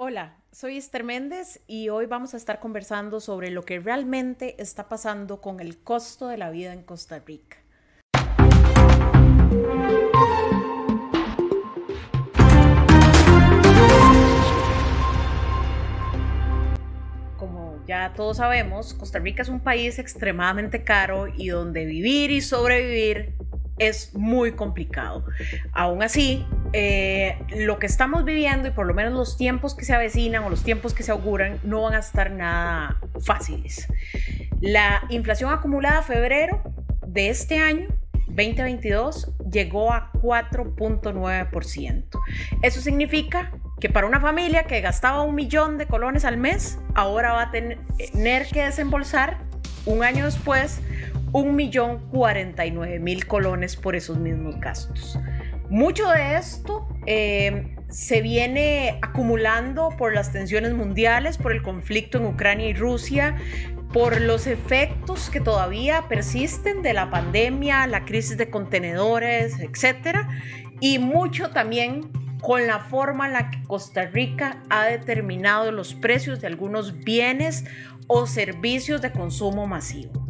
Hola, soy Esther Méndez y hoy vamos a estar conversando sobre lo que realmente está pasando con el costo de la vida en Costa Rica. Como ya todos sabemos, Costa Rica es un país extremadamente caro y donde vivir y sobrevivir es muy complicado. Aún así, eh, lo que estamos viviendo y por lo menos los tiempos que se avecinan o los tiempos que se auguran no van a estar nada fáciles. La inflación acumulada a febrero de este año 2022 llegó a 4.9%. Eso significa que para una familia que gastaba un millón de colones al mes, ahora va a tener que desembolsar un año después un millón 49 mil colones por esos mismos gastos. Mucho de esto eh, se viene acumulando por las tensiones mundiales, por el conflicto en Ucrania y Rusia, por los efectos que todavía persisten de la pandemia, la crisis de contenedores, etc. Y mucho también con la forma en la que Costa Rica ha determinado los precios de algunos bienes o servicios de consumo masivo.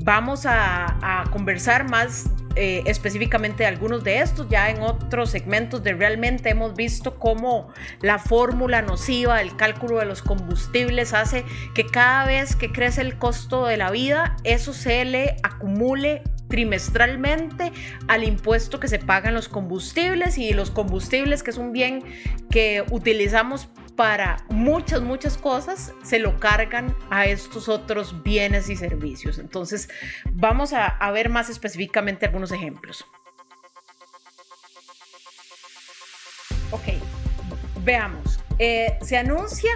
Vamos a, a conversar más eh, específicamente algunos de estos. Ya en otros segmentos de realmente hemos visto cómo la fórmula nociva del cálculo de los combustibles hace que cada vez que crece el costo de la vida, eso se le acumule trimestralmente al impuesto que se pagan los combustibles y los combustibles que es un bien que utilizamos para muchas, muchas cosas, se lo cargan a estos otros bienes y servicios. Entonces, vamos a, ver más específicamente algunos ejemplos. Ok, veamos. Eh, se anuncia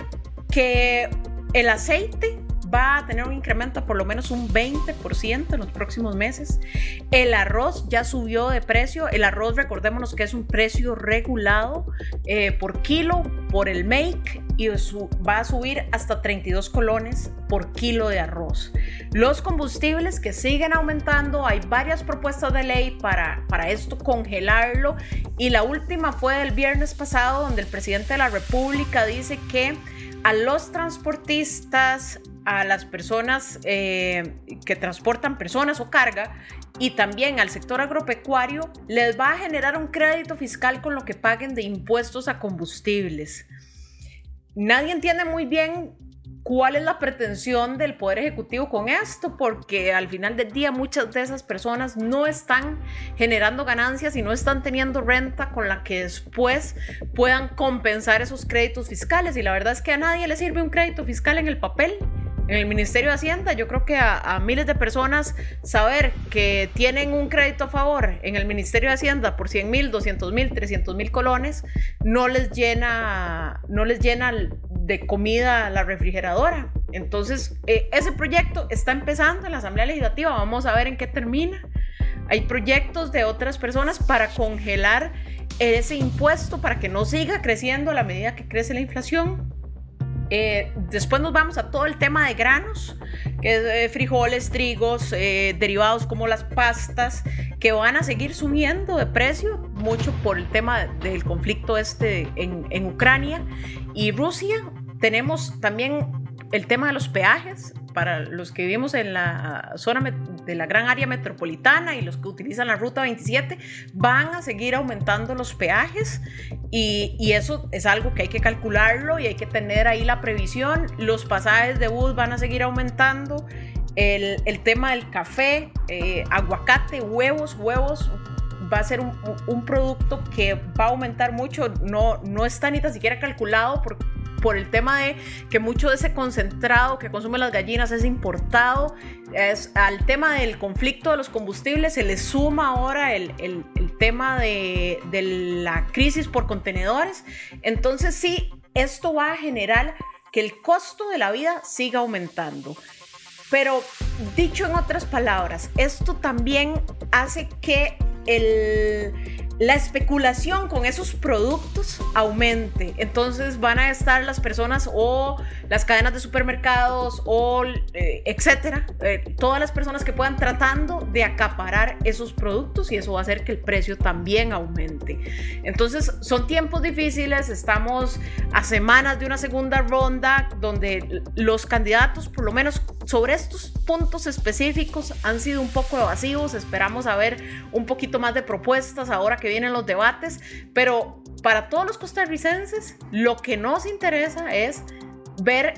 que el aceite va a tener un incremento por lo menos un 20% en los próximos meses. El arroz ya subió de precio. El arroz, recordémonos que es un precio regulado eh, por kilo por el make y va a subir hasta 32 colones por kilo de arroz. Los combustibles que siguen aumentando, hay varias propuestas de ley para, para esto congelarlo y la última fue el viernes pasado donde el presidente de la República dice que a los transportistas, a las personas eh, que transportan personas o carga y también al sector agropecuario les va a generar un crédito fiscal con lo que paguen de impuestos a combustibles. Nadie entiende muy bien cuál es la pretensión del Poder Ejecutivo con esto, porque al final del día muchas de esas personas no están generando ganancias y no están teniendo renta con la que después puedan compensar esos créditos fiscales. Y la verdad es que a nadie le sirve un crédito fiscal en el papel en el Ministerio de Hacienda, yo creo que a, miles de personas saber que tienen un crédito a favor en el Ministerio de Hacienda por 100 mil, 200 mil, 300 mil colones, no les llena, no les llena de comida la refrigeradora. Entonces, eh, ese proyecto está empezando en la Asamblea Legislativa, vamos a ver en qué termina. Hay proyectos de otras personas para congelar ese impuesto para que no siga creciendo a la medida que crece la inflación. Eh, después nos vamos a todo el tema de granos, que es eh, frijoles, trigos, eh, derivados como las pastas, que van a seguir subiendo de precio, mucho por el tema del conflicto este en, en Ucrania y Rusia. Tenemos también el tema de los peajes, para los que vivimos en la zona de la gran área metropolitana y los que utilizan la ruta 27, van a seguir aumentando los peajes y, y eso es algo que hay que calcularlo y hay que tener ahí la previsión. Los pasajes de bus van a seguir aumentando. El, el tema del café, eh, aguacate, huevos, huevos, va a ser un, un, producto que va a aumentar mucho. No, no está ni tan siquiera calculado por el tema de que mucho de ese concentrado que consumen las gallinas es importado. Es, al tema del conflicto de los combustibles se le suma ahora el, el, tema de, de la crisis por contenedores. Entonces sí, esto va a generar que el costo de la vida siga aumentando. Pero dicho en otras palabras, esto también hace que el, la especulación con esos productos aumente. Entonces van a estar las personas o las cadenas de supermercados o eh, etcétera, eh, todas las personas que puedan tratando de acaparar esos productos y eso va a hacer que el precio también aumente. Entonces son tiempos difíciles, estamos a semanas de una segunda ronda donde los candidatos, por lo menos sobre estos puntos específicos, han sido un poco evasivos. Esperamos a ver un poquito más de propuestas ahora que vienen los debates, pero para todos los costarricenses, lo que nos interesa es ver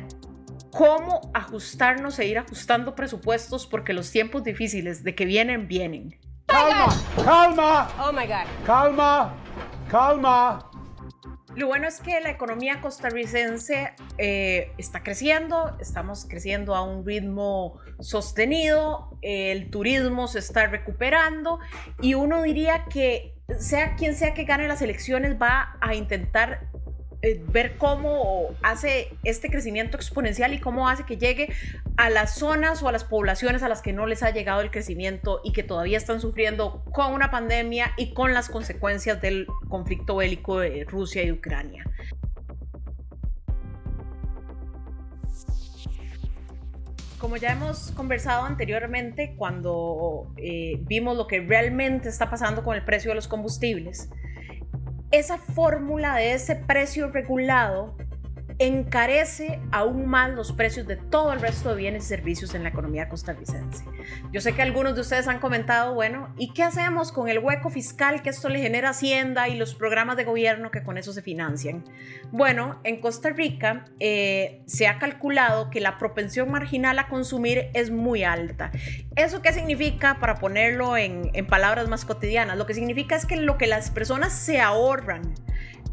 cómo ajustarnos e ir ajustando presupuestos porque los tiempos difíciles de que vienen, vienen. Calma, calma. Oh my God. Calma, calma. Lo bueno es que la economía costarricense eh, está creciendo, estamos creciendo a un ritmo sostenido, el turismo se está recuperando y uno diría que sea quien sea que gane las elecciones va a intentar eh, ver cómo hace este crecimiento exponencial y cómo hace que llegue a las zonas o a las poblaciones a las que no les ha llegado el crecimiento y que todavía están sufriendo con una pandemia y con las consecuencias del conflicto bélico de Rusia y Ucrania. como ya hemos conversado anteriormente, cuando eh, vimos lo que realmente está pasando con el precio de los combustibles, esa fórmula de ese precio regulado encarece aún más los precios de todo el resto de bienes y servicios en la economía costarricense. Yo sé que algunos de ustedes han comentado, bueno, ¿y qué hacemos con el hueco fiscal que esto le genera Hacienda y los programas de gobierno que con eso se financian? Bueno, en Costa Rica eh, se ha calculado que la propensión marginal a consumir es muy alta. ¿Eso qué significa? Para ponerlo en, en palabras más cotidianas, lo que significa es que lo que las personas se ahorran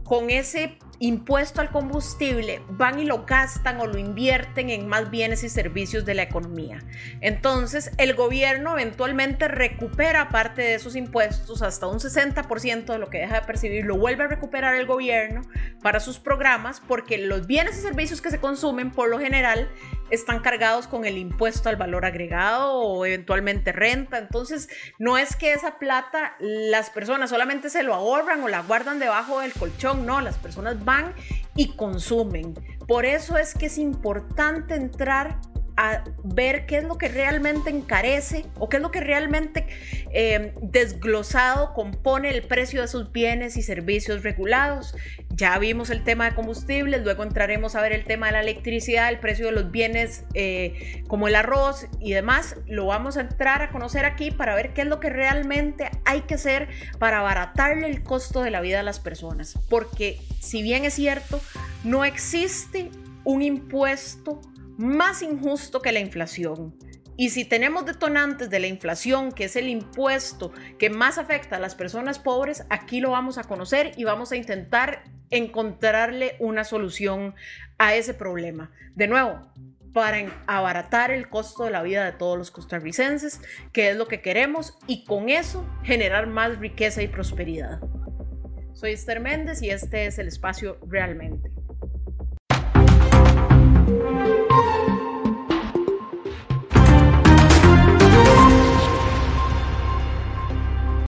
con ese impuesto al combustible van y lo gastan o lo invierten en más bienes y servicios de la economía. Entonces, el gobierno eventualmente recupera parte de esos impuestos, hasta un 60% de lo que deja de percibir, lo vuelve a recuperar el gobierno para sus programas, porque los bienes y servicios que se consumen, por lo general, están cargados con el impuesto al valor agregado o eventualmente renta. Entonces, no es que esa plata las personas solamente se lo ahorran o la guardan debajo del colchón, no, las personas van y consumen. Por eso es que es importante entrar a ver qué es lo que realmente encarece o qué es lo que realmente eh, desglosado compone el precio de sus bienes y servicios regulados. Ya vimos el tema de combustibles, luego entraremos a ver el tema de la electricidad, el precio de los bienes eh, como el arroz y demás. Lo vamos a entrar a conocer aquí para ver qué es lo que realmente hay que hacer para abaratarle el costo de la vida a las personas. Porque si bien es cierto, no existe un impuesto más injusto que la inflación. Y si tenemos detonantes de la inflación, que es el impuesto que más afecta a las personas pobres, aquí lo vamos a conocer y vamos a intentar encontrarle una solución a ese problema. De nuevo, para abaratar el costo de la vida de todos los costarricenses, que es lo que queremos, y con eso generar más riqueza y prosperidad. Soy Esther Méndez y este es el espacio realmente. thank you